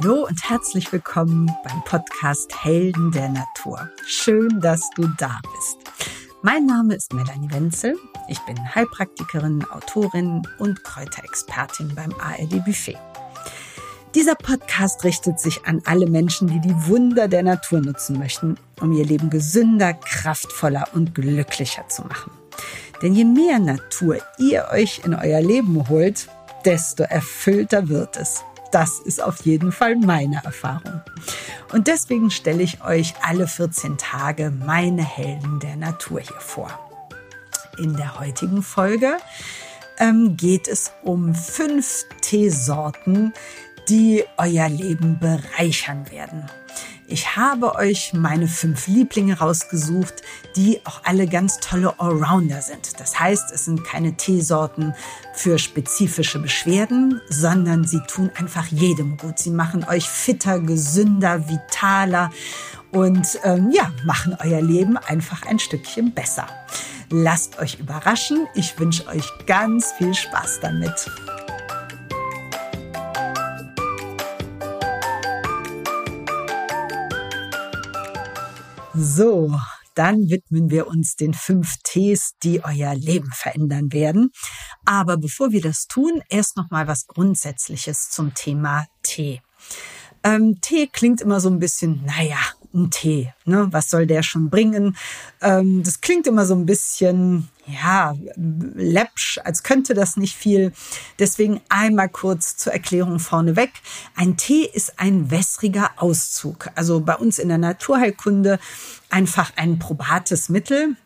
Hallo und herzlich willkommen beim Podcast Helden der Natur. Schön, dass du da bist. Mein Name ist Melanie Wenzel. Ich bin Heilpraktikerin, Autorin und Kräuterexpertin beim ARD Buffet. Dieser Podcast richtet sich an alle Menschen, die die Wunder der Natur nutzen möchten, um ihr Leben gesünder, kraftvoller und glücklicher zu machen. Denn je mehr Natur ihr euch in euer Leben holt, desto erfüllter wird es. Das ist auf jeden Fall meine Erfahrung. Und deswegen stelle ich euch alle 14 Tage meine Helden der Natur hier vor. In der heutigen Folge ähm, geht es um fünf Teesorten, die euer Leben bereichern werden. Ich habe euch meine fünf Lieblinge rausgesucht, die auch alle ganz tolle Allrounder sind. Das heißt, es sind keine Teesorten für spezifische Beschwerden, sondern sie tun einfach jedem gut. Sie machen euch fitter, gesünder, vitaler und ähm, ja, machen euer Leben einfach ein Stückchen besser. Lasst euch überraschen. Ich wünsche euch ganz viel Spaß damit. So, dann widmen wir uns den fünf Ts, die euer Leben verändern werden. Aber bevor wir das tun, erst noch mal was Grundsätzliches zum Thema Tee. Ähm, Tee klingt immer so ein bisschen, naja, ein Tee, ne? Was soll der schon bringen? Ähm, das klingt immer so ein bisschen, ja, läppsch, als könnte das nicht viel. Deswegen einmal kurz zur Erklärung vorneweg. Ein Tee ist ein wässriger Auszug. Also bei uns in der Naturheilkunde einfach ein probates Mittel,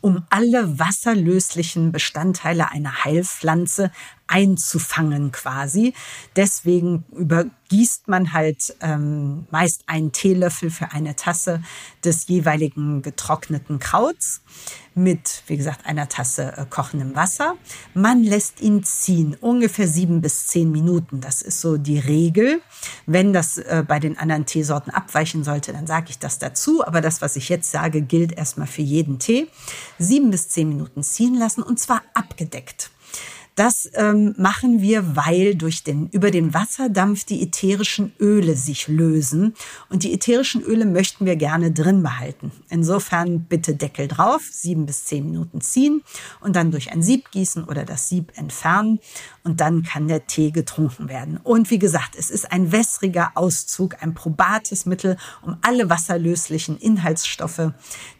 um alle wasserlöslichen Bestandteile einer Heilpflanze einzufangen quasi. Deswegen übergießt man halt ähm, meist einen Teelöffel für eine Tasse des jeweiligen getrockneten Krauts mit, wie gesagt, einer Tasse äh, kochendem Wasser. Man lässt ihn ziehen, ungefähr sieben bis zehn Minuten. Das ist so die Regel. Wenn das äh, bei den anderen Teesorten abweichen sollte, dann sage ich das dazu. Aber das, was ich jetzt sage, gilt erstmal für jeden Tee. Sieben bis zehn Minuten ziehen lassen und zwar abgedeckt. Das ähm, machen wir, weil durch den, über den Wasserdampf die ätherischen Öle sich lösen. Und die ätherischen Öle möchten wir gerne drin behalten. Insofern bitte Deckel drauf, sieben bis zehn Minuten ziehen und dann durch ein Sieb gießen oder das Sieb entfernen. Und dann kann der Tee getrunken werden. Und wie gesagt, es ist ein wässriger Auszug, ein probates Mittel, um alle wasserlöslichen Inhaltsstoffe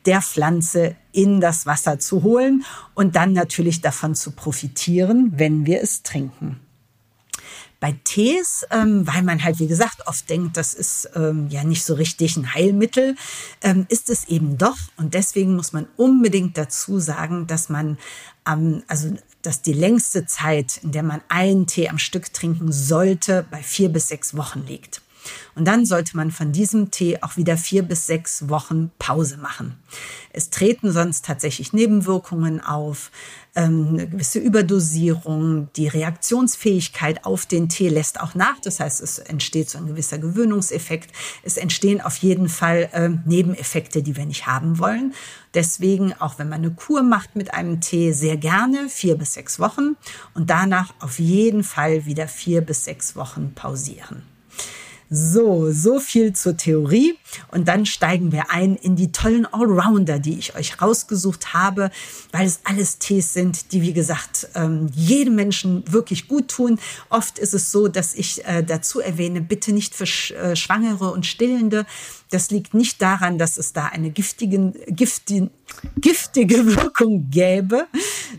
der Pflanze in das Wasser zu holen und dann natürlich davon zu profitieren, wenn wir es trinken. Bei Tees, ähm, weil man halt, wie gesagt, oft denkt, das ist ähm, ja nicht so richtig ein Heilmittel, ähm, ist es eben doch. Und deswegen muss man unbedingt dazu sagen, dass man, ähm, also dass die längste Zeit, in der man einen Tee am Stück trinken sollte, bei vier bis sechs Wochen liegt. Und dann sollte man von diesem Tee auch wieder vier bis sechs Wochen Pause machen. Es treten sonst tatsächlich Nebenwirkungen auf, ähm, eine gewisse Überdosierung, die Reaktionsfähigkeit auf den Tee lässt auch nach. Das heißt, es entsteht so ein gewisser Gewöhnungseffekt. Es entstehen auf jeden Fall äh, Nebeneffekte, die wir nicht haben wollen. Deswegen, auch wenn man eine Kur macht mit einem Tee, sehr gerne vier bis sechs Wochen und danach auf jeden Fall wieder vier bis sechs Wochen pausieren. So, so viel zur Theorie. Und dann steigen wir ein in die tollen Allrounder, die ich euch rausgesucht habe, weil es alles Tees sind, die, wie gesagt, ähm, jedem Menschen wirklich gut tun. Oft ist es so, dass ich äh, dazu erwähne, bitte nicht für äh, Schwangere und Stillende. Das liegt nicht daran, dass es da eine giftige, giftige, giftige Wirkung gäbe,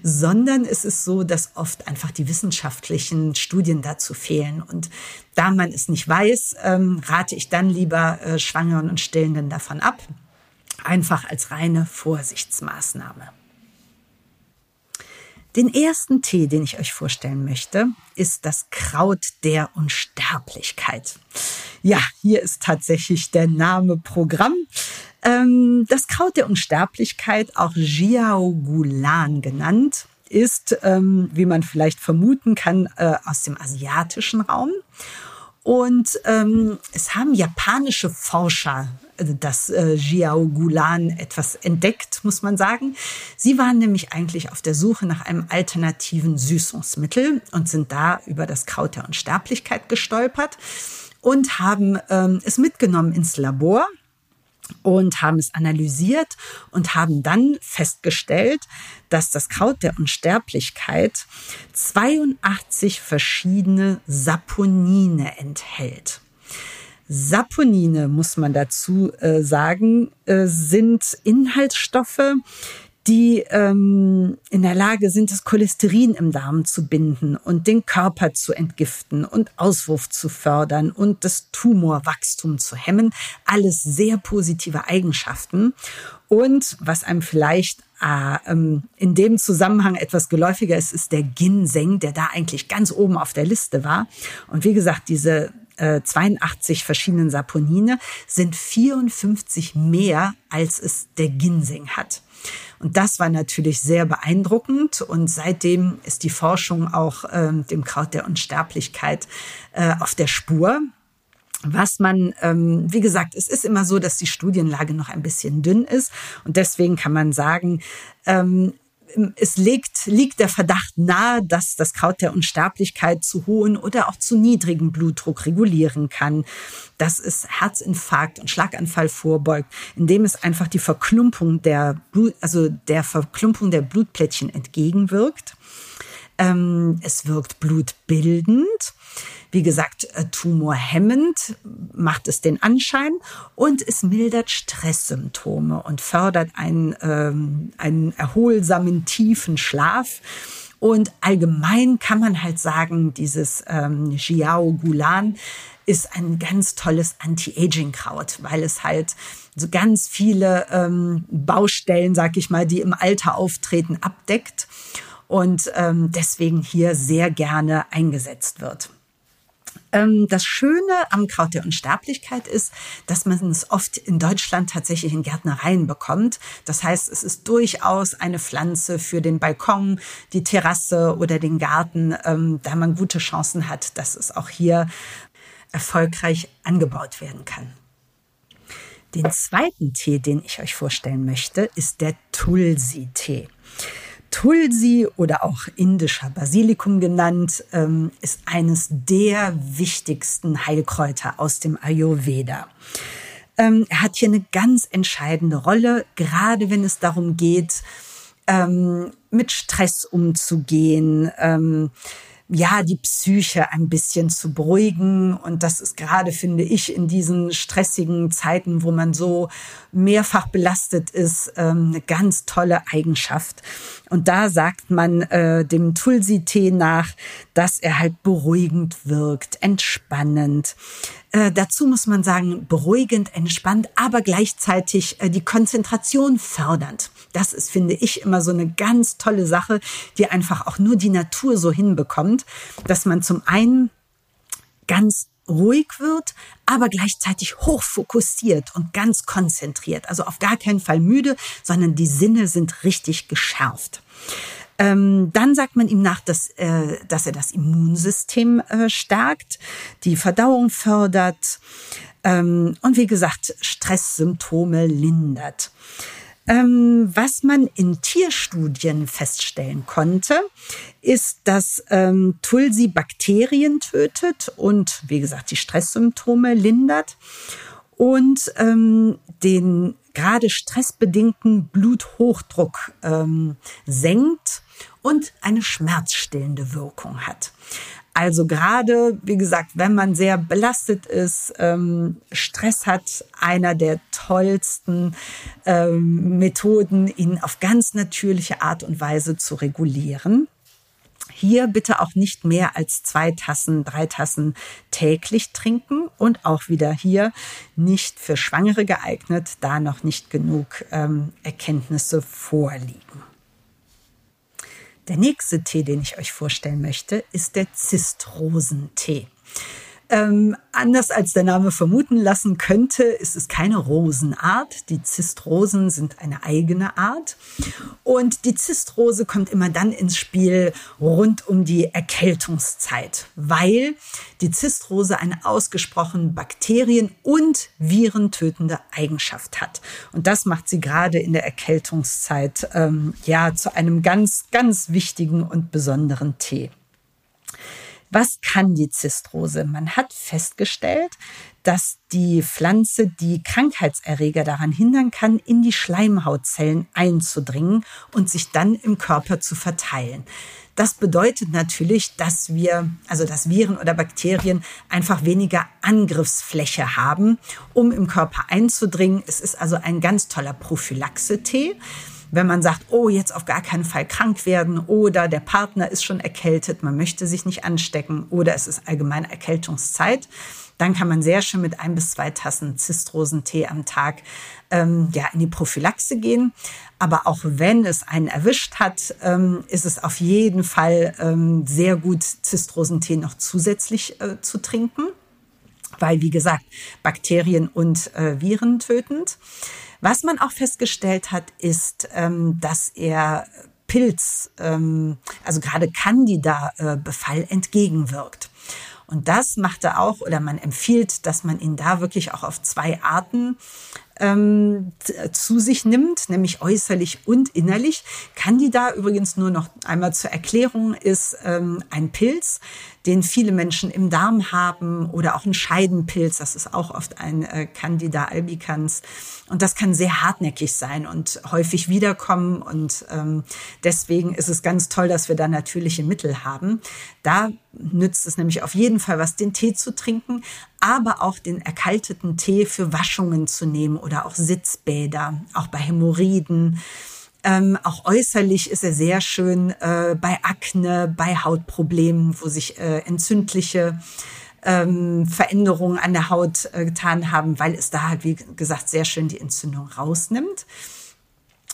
sondern es ist so, dass oft einfach die wissenschaftlichen Studien dazu fehlen. Und da man es nicht weiß, ähm, rate ich dann lieber äh, Schwangeren und Stillenden davon ab. Einfach als reine Vorsichtsmaßnahme. Den ersten Tee, den ich euch vorstellen möchte, ist das Kraut der Unsterblichkeit. Ja, hier ist tatsächlich der Name Programm. Ähm, das Kraut der Unsterblichkeit, auch Jiaogulan genannt, ist, ähm, wie man vielleicht vermuten kann, äh, aus dem asiatischen Raum. Und ähm, es haben japanische Forscher äh, das äh, Jiaogulan etwas entdeckt, muss man sagen. Sie waren nämlich eigentlich auf der Suche nach einem alternativen Süßungsmittel und sind da über das Kraut der Unsterblichkeit gestolpert. und haben ähm, es mitgenommen ins Labor und haben es analysiert und haben dann festgestellt, dass das Kraut der Unsterblichkeit 82 verschiedene Saponine enthält. Saponine, muss man dazu äh, sagen, äh, sind Inhaltsstoffe, die ähm, in der Lage sind, das Cholesterin im Darm zu binden und den Körper zu entgiften und Auswurf zu fördern und das Tumorwachstum zu hemmen. Alles sehr positive Eigenschaften. Und was einem vielleicht äh, ähm, in dem Zusammenhang etwas geläufiger ist, ist der Ginseng, der da eigentlich ganz oben auf der Liste war. Und wie gesagt, diese 82 äh, verschiedenen Saponine sind 54 mehr, als es der Ginseng hat. Und das war natürlich sehr beeindruckend. Und seitdem ist die Forschung auch ähm, dem Kraut der Unsterblichkeit äh, auf der Spur. Was man, ähm, wie gesagt, es ist immer so, dass die Studienlage noch ein bisschen dünn ist. Und deswegen kann man sagen, ähm, es liegt, liegt der Verdacht nahe, dass das Kraut der Unsterblichkeit zu hohen oder auch zu niedrigen Blutdruck regulieren kann, dass es Herzinfarkt und Schlaganfall vorbeugt, indem es einfach die Verklumpung der Blut, also der Verklumpung der Blutplättchen entgegenwirkt. Ähm, es wirkt blutbildend. Wie gesagt, äh, tumorhemmend macht es den Anschein und es mildert Stresssymptome und fördert einen, ähm, einen erholsamen, tiefen Schlaf. Und allgemein kann man halt sagen, dieses ähm, Xiao Gulan ist ein ganz tolles Anti-Aging-Kraut, weil es halt so ganz viele ähm, Baustellen, sag ich mal, die im Alter auftreten, abdeckt und ähm, deswegen hier sehr gerne eingesetzt wird. Ähm, das Schöne am Kraut der Unsterblichkeit ist, dass man es oft in Deutschland tatsächlich in Gärtnereien bekommt. Das heißt, es ist durchaus eine Pflanze für den Balkon, die Terrasse oder den Garten, ähm, da man gute Chancen hat, dass es auch hier erfolgreich angebaut werden kann. Den zweiten Tee, den ich euch vorstellen möchte, ist der Tulsi-Tee. Tulsi oder auch indischer Basilikum genannt, ähm, ist eines der wichtigsten Heilkräuter aus dem Ayurveda. Ähm, er hat hier eine ganz entscheidende Rolle, gerade wenn es darum geht, ähm, mit Stress umzugehen, ja, die Psyche ein bisschen zu beruhigen. Und das ist gerade, finde ich, in diesen stressigen Zeiten, wo man so mehrfach belastet ist, eine ganz tolle Eigenschaft. Und da sagt man äh, dem Tulsi-Tee nach, dass er halt beruhigend wirkt, entspannend. Äh, dazu muss man sagen, beruhigend, entspannt, aber gleichzeitig äh, die Konzentration fördernd. Das ist, finde ich, immer so eine ganz tolle Sache, die einfach auch nur die Natur so hinbekommt, dass man zum einen ganz ruhig wird, aber gleichzeitig hochfokussiert und ganz konzentriert. Also auf gar keinen Fall müde, sondern die Sinne sind richtig geschärft. Ähm, dann sagt man ihm nach, dass, äh, dass er das Immunsystem äh, stärkt, die Verdauung fördert ähm, und wie gesagt Stresssymptome lindert. Ähm, was man in Tierstudien feststellen konnte, ist, dass ähm, Tulsi Bakterien tötet und, wie gesagt, die Stresssymptome lindert und ähm, den gerade stressbedingten Bluthochdruck ähm, senkt und eine schmerzstillende Wirkung hat. Also gerade, wie gesagt, wenn man sehr belastet ist, ähm, Stress hat, einer der tollsten ähm, Methoden, ihn auf ganz natürliche Art und Weise zu regulieren. Hier bitte auch nicht mehr als zwei Tassen, drei Tassen täglich trinken und auch wieder hier nicht für Schwangere geeignet, da noch nicht genug ähm, Erkenntnisse vorliegen. Der nächste Tee, den ich euch vorstellen möchte, ist der Zistrosentee. Ähm, anders als der Name vermuten lassen könnte, ist es keine Rosenart. Die Zistrosen sind eine eigene Art. Und die Zistrose kommt immer dann ins Spiel rund um die Erkältungszeit, weil die Zistrose eine ausgesprochen bakterien- und virentötende Eigenschaft hat. Und das macht sie gerade in der Erkältungszeit ähm, ja zu einem ganz, ganz wichtigen und besonderen Tee. Was kann die Zistrose? Man hat festgestellt, dass die Pflanze die Krankheitserreger daran hindern kann, in die Schleimhautzellen einzudringen und sich dann im Körper zu verteilen. Das bedeutet natürlich, dass wir, also dass Viren oder Bakterien einfach weniger Angriffsfläche haben, um im Körper einzudringen. Es ist also ein ganz toller Prophylaxe-Tee wenn man sagt, oh, jetzt auf gar keinen Fall krank werden oder der Partner ist schon erkältet, man möchte sich nicht anstecken oder es ist allgemein Erkältungszeit, dann kann man sehr schön mit ein bis zwei Tassen Zistrosentee am Tag ähm, ja, in die Prophylaxe gehen. Aber auch wenn es einen erwischt hat, ähm, ist es auf jeden Fall ähm, sehr gut, Zistrosentee noch zusätzlich äh, zu trinken, weil, wie gesagt, Bakterien und äh, Viren tötend. Was man auch festgestellt hat, ist, ähm, dass er Pilz, ähm, also gerade Candida-Befall entgegenwirkt. Und das macht er auch, oder man empfiehlt, dass man ihn da wirklich auch auf zwei Arten ähm, zu sich nimmt, nämlich äußerlich und innerlich. Candida übrigens nur noch einmal zur Erklärung ist ähm, ein Pilz, den viele Menschen im Darm haben oder auch ein Scheidenpilz, das ist auch oft ein äh, Candida albicans. Und das kann sehr hartnäckig sein und häufig wiederkommen. Und ähm, deswegen ist es ganz toll, dass wir da natürliche Mittel haben. Da nützt es nämlich auf jeden Fall was, den Tee zu trinken, aber auch den erkalteten Tee für Waschungen zu nehmen oder auch Sitzbäder, auch bei Hämorrhoiden. Ähm, auch äußerlich ist er sehr schön äh, bei Akne, bei Hautproblemen, wo sich äh, entzündliche ähm, Veränderungen an der Haut äh, getan haben, weil es da halt, wie gesagt, sehr schön die Entzündung rausnimmt.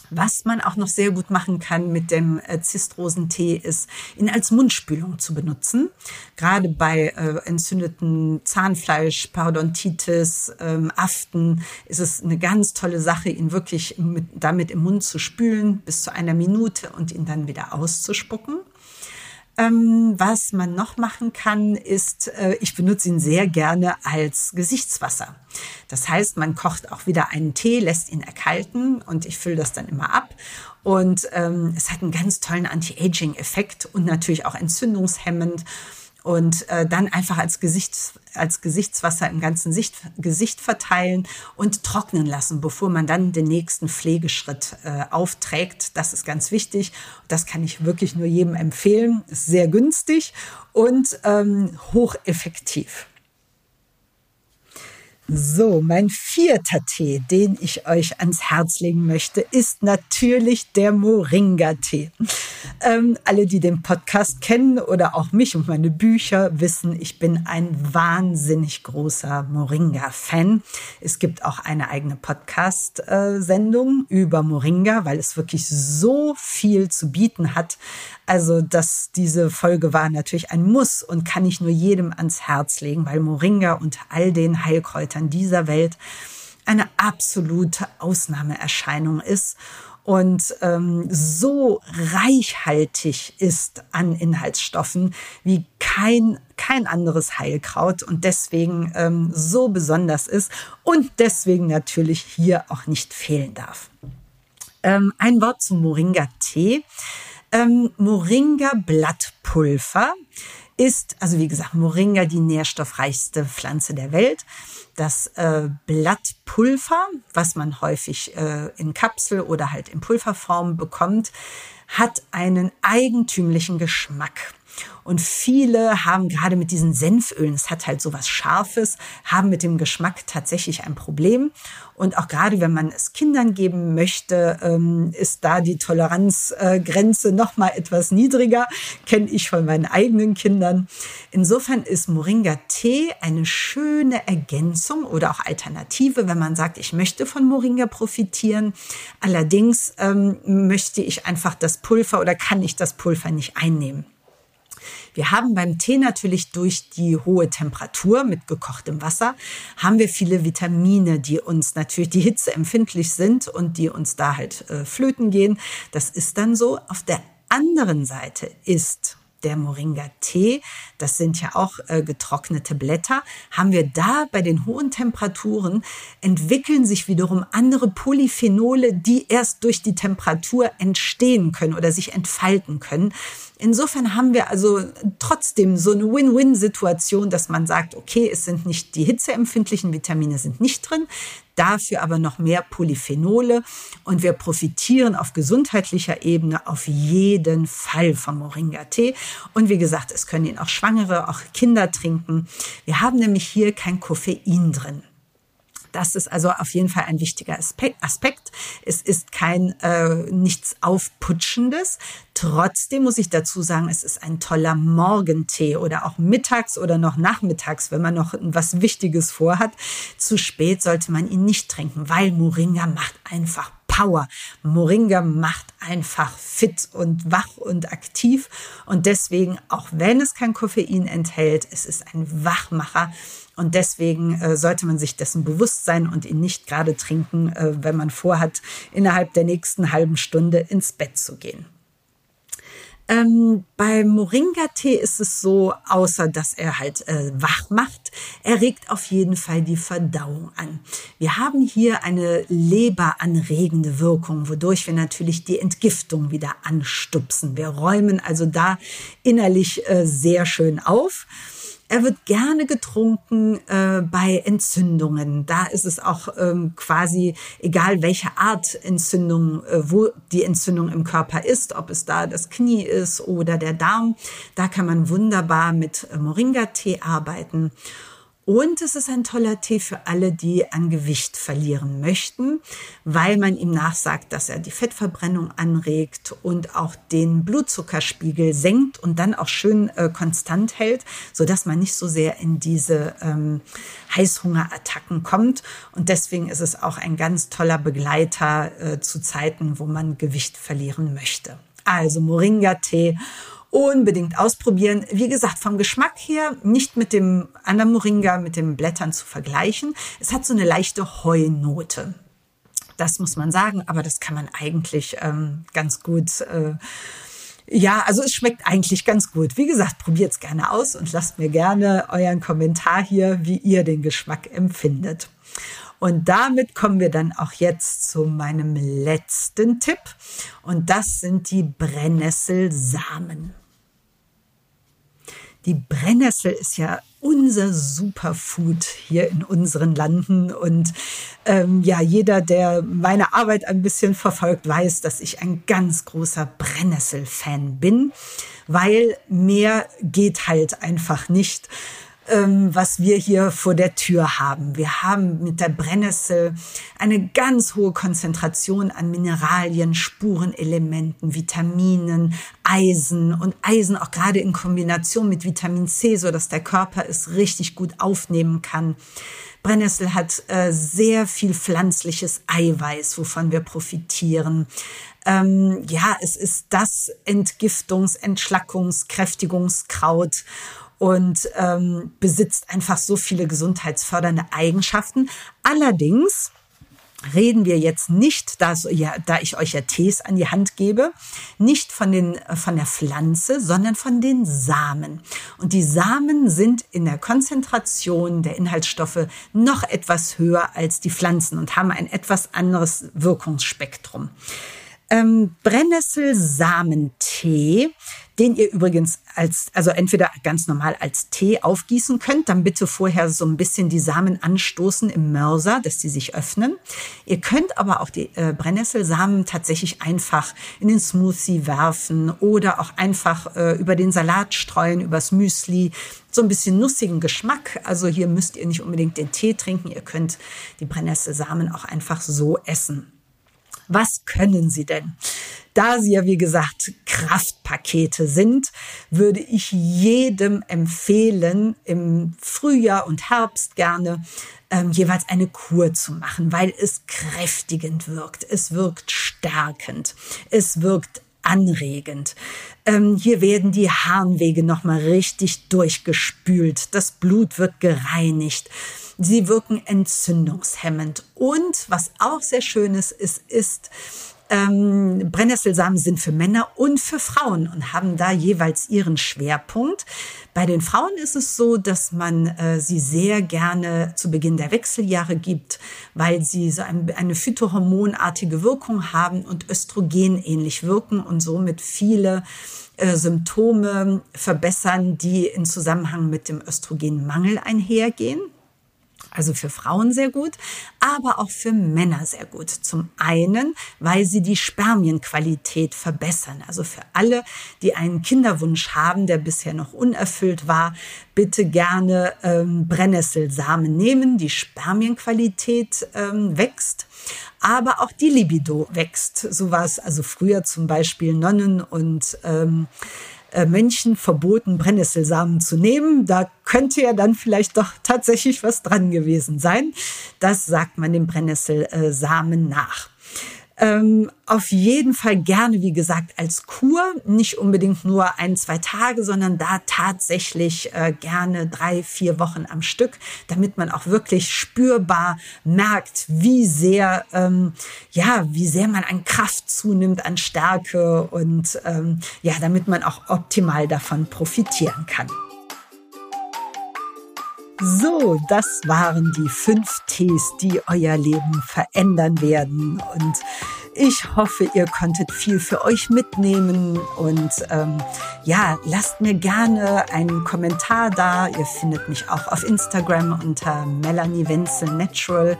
Was man auch noch sehr gut machen kann mit dem äh, Zistrosentee ist, ihn als Mundspülung zu benutzen. Gerade bei äh, entzündeten Zahnfleisch, Parodontitis, ähm, Aften ist es eine ganz tolle Sache, ihn wirklich mit, damit im Mund zu spülen bis zu einer Minute und ihn dann wieder auszuspucken. Ähm, was man noch machen kann, ist, äh, ich benutze ihn sehr gerne als Gesichtswasser. Das heißt, man kocht auch wieder einen Tee, lässt ihn erkalten und ich fülle das dann immer ab. Und ähm, es hat einen ganz tollen Anti-Aging-Effekt und natürlich auch entzündungshemmend und äh, dann einfach als, Gesichts, als Gesichtswasser im ganzen Sicht, Gesicht verteilen und trocknen lassen, bevor man dann den nächsten Pflegeschritt äh, aufträgt. Das ist ganz wichtig. Das kann ich wirklich nur jedem empfehlen. Ist sehr günstig und ähm, hocheffektiv. So, mein vierter Tee, den ich euch ans Herz legen möchte, ist natürlich der Moringa-Tee. Ähm, alle, die den Podcast kennen oder auch mich und meine Bücher, wissen, ich bin ein wahnsinnig großer Moringa-Fan. Es gibt auch eine eigene Podcast-Sendung über Moringa, weil es wirklich so viel zu bieten hat. Also, dass diese Folge war natürlich ein Muss und kann ich nur jedem ans Herz legen, weil Moringa und all den Heilkräutern dieser Welt eine absolute Ausnahmeerscheinung ist und ähm, so reichhaltig ist an Inhaltsstoffen wie kein, kein anderes Heilkraut und deswegen ähm, so besonders ist und deswegen natürlich hier auch nicht fehlen darf. Ähm, ein Wort zum Moringa-Tee. Ähm, Moringa-Blattpulver ist, also wie gesagt, Moringa die nährstoffreichste Pflanze der Welt. Das äh, Blattpulver, was man häufig äh, in Kapsel oder halt in Pulverform bekommt, hat einen eigentümlichen Geschmack. Und viele haben gerade mit diesen Senfölen, es hat halt so was Scharfes, haben mit dem Geschmack tatsächlich ein Problem. Und auch gerade wenn man es Kindern geben möchte, ähm, ist da die Toleranzgrenze noch mal etwas niedriger. Kenne ich von meinen eigenen Kindern. Insofern ist Moringa-Tee eine schöne Ergänzung oder auch Alternative, wenn man sagt, ich möchte von Moringa profitieren. Allerdings ähm, möchte ich einfach das Pulver oder kann ich das Pulver nicht einnehmen. Wir haben beim Tee natürlich durch die hohe Temperatur mit gekochtem Wasser, haben wir viele Vitamine, die uns natürlich die Hitze empfindlich sind und die uns da halt äh, flöten gehen. Das ist dann so. Auf der anderen Seite ist der Moringa-Tee, das sind ja auch äh, getrocknete Blätter, haben wir da bei den hohen Temperaturen entwickeln sich wiederum andere Polyphenole, die erst durch die Temperatur entstehen können oder sich entfalten können. Insofern haben wir also trotzdem so eine Win-Win-Situation, dass man sagt, okay, es sind nicht die hitzeempfindlichen Vitamine sind nicht drin, dafür aber noch mehr Polyphenole und wir profitieren auf gesundheitlicher Ebene auf jeden Fall vom Moringa-Tee. Und wie gesagt, es können ihn auch Schwangere, auch Kinder trinken. Wir haben nämlich hier kein Koffein drin. Das ist also auf jeden Fall ein wichtiger Aspekt. Es ist kein äh, nichts Aufputschendes. Trotzdem muss ich dazu sagen, es ist ein toller Morgentee oder auch mittags oder noch nachmittags, wenn man noch was Wichtiges vorhat. Zu spät sollte man ihn nicht trinken, weil Moringa macht einfach Power. Moringa macht einfach fit und wach und aktiv. Und deswegen, auch wenn es kein Koffein enthält, es ist ein Wachmacher. Und deswegen äh, sollte man sich dessen bewusst sein und ihn nicht gerade trinken, äh, wenn man vorhat, innerhalb der nächsten halben Stunde ins Bett zu gehen. Ähm, beim Moringa-Tee ist es so, außer dass er halt äh, wach macht, er regt auf jeden Fall die Verdauung an. Wir haben hier eine leberanregende Wirkung, wodurch wir natürlich die Entgiftung wieder anstupsen. Wir räumen also da innerlich äh, sehr schön auf. Er wird gerne getrunken äh, bei Entzündungen. Da ist es auch ähm, quasi egal, welche Art Entzündung, äh, wo die Entzündung im Körper ist, ob es da das Knie ist oder der Darm. Da kann man wunderbar mit Moringa-Tee arbeiten. Und es ist ein toller Tee für alle, die an Gewicht verlieren möchten, weil man ihm nachsagt, dass er die Fettverbrennung anregt und auch den Blutzuckerspiegel senkt und dann auch schön äh, konstant hält, so dass man nicht so sehr in diese ähm, Heißhungerattacken kommt. Und deswegen ist es auch ein ganz toller Begleiter äh, zu Zeiten, wo man Gewicht verlieren möchte. Also Moringa-Tee unbedingt ausprobieren. Wie gesagt, vom Geschmack her nicht mit dem anderen Moringa, mit den Blättern zu vergleichen. Es hat so eine leichte Heunote. Das muss man sagen, aber das kann man eigentlich ähm, ganz gut. Äh, ja, also es schmeckt eigentlich ganz gut. Wie gesagt, probiert es gerne aus und lasst mir gerne euren Kommentar hier, wie ihr den Geschmack empfindet. Und damit kommen wir dann auch jetzt zu meinem letzten Tipp. Und das sind die Brennnesselsamen. Die Brennnessel ist ja unser Superfood hier in unseren Landen. Und ähm, ja, jeder, der meine Arbeit ein bisschen verfolgt, weiß, dass ich ein ganz großer Brennnessel-Fan bin, weil mehr geht halt einfach nicht ähm, was wir hier vor der Tür haben. Wir haben mit der Brennnessel eine ganz hohe Konzentration an Mineralien, Spurenelementen, Vitaminen, Eisen und Eisen auch gerade in Kombination mit Vitamin C, so dass der Körper es richtig gut aufnehmen kann. Brennnessel hat äh, sehr viel pflanzliches Eiweiß, wovon wir profitieren. Ähm, ja, es ist das Entgiftungs-, Entschlackungs-, Kräftigungskraut und ähm, besitzt einfach so viele gesundheitsfördernde Eigenschaften. Allerdings reden wir jetzt nicht, da, ja, da ich euch ja Tees an die Hand gebe, nicht von, den, von der Pflanze, sondern von den Samen. Und die Samen sind in der Konzentration der Inhaltsstoffe noch etwas höher als die Pflanzen und haben ein etwas anderes Wirkungsspektrum. Ähm, Brennnesselsamentee den ihr übrigens als, also entweder ganz normal als Tee aufgießen könnt, dann bitte vorher so ein bisschen die Samen anstoßen im Mörser, dass die sich öffnen. Ihr könnt aber auch die äh, Brennnesselsamen tatsächlich einfach in den Smoothie werfen oder auch einfach äh, über den Salat streuen, übers Müsli. So ein bisschen nussigen Geschmack. Also hier müsst ihr nicht unbedingt den Tee trinken. Ihr könnt die Brennnesselsamen auch einfach so essen. Was können sie denn? Da sie ja, wie gesagt, Kraftpakete sind, würde ich jedem empfehlen, im Frühjahr und Herbst gerne ähm, jeweils eine Kur zu machen, weil es kräftigend wirkt, es wirkt stärkend, es wirkt anregend. Ähm, hier werden die Harnwege nochmal richtig durchgespült, das Blut wird gereinigt. Sie wirken entzündungshemmend. Und was auch sehr schön ist, ist, ist Ähm, Brennnesselsamen sind für Männer und für Frauen und haben da jeweils ihren Schwerpunkt. Bei den Frauen ist es so, dass man äh, sie sehr gerne zu Beginn der Wechseljahre gibt, weil sie so ein, eine phytohormonartige Wirkung haben und Östrogen ähnlich wirken und somit viele äh, Symptome verbessern, die in Zusammenhang mit dem Östrogenmangel einhergehen also für Frauen sehr gut, aber auch für Männer sehr gut. Zum einen, weil sie die Spermienqualität verbessern. Also für alle, die einen Kinderwunsch haben, der bisher noch unerfüllt war, bitte gerne ähm, Brennnesselsamen nehmen. Die Spermienqualität ähm, wächst aber auch die Libido wächst. So war es also früher zum Beispiel Nonnen und ähm, äh, Menschen verboten, Brennnesselsamen zu nehmen. Da könnte ja dann vielleicht doch tatsächlich was dran gewesen sein. Das sagt man dem Brennnesselsamen nach. Ähm, auf jeden Fall gerne, wie gesagt, als Kur, nicht unbedingt nur ein, zwei Tage, sondern da tatsächlich äh, gerne drei, vier Wochen am Stück, damit man auch wirklich spürbar merkt, wie sehr, ähm, ja, wie sehr man an Kraft zunimmt, an Stärke und ähm, ja, damit man auch optimal davon profitieren kann. So, das waren die fünf Tees, die euer Leben verändern werden. Und ich hoffe, ihr konntet viel für euch mitnehmen. Und ähm, ja, lasst mir gerne einen Kommentar da. Ihr findet mich auch auf Instagram unter Melanie Wenzel Natural.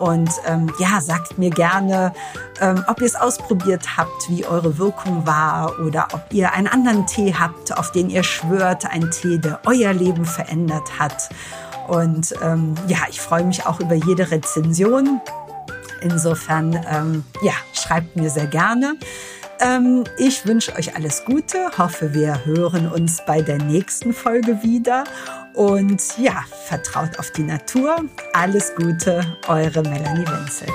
Und ähm, ja, sagt mir gerne, ähm, ob ihr es ausprobiert habt, wie eure Wirkung war oder ob ihr einen anderen Tee habt, auf den ihr schwört, ein Tee, der euer Leben verändert hat. Und ähm, ja, ich freue mich auch über jede Rezension. Insofern, ähm, ja, schreibt mir sehr gerne. Ähm, ich wünsche euch alles Gute, hoffe, wir hören uns bei der nächsten Folge wieder. Und ja, vertraut auf die Natur. Alles Gute, eure Melanie Wenzel.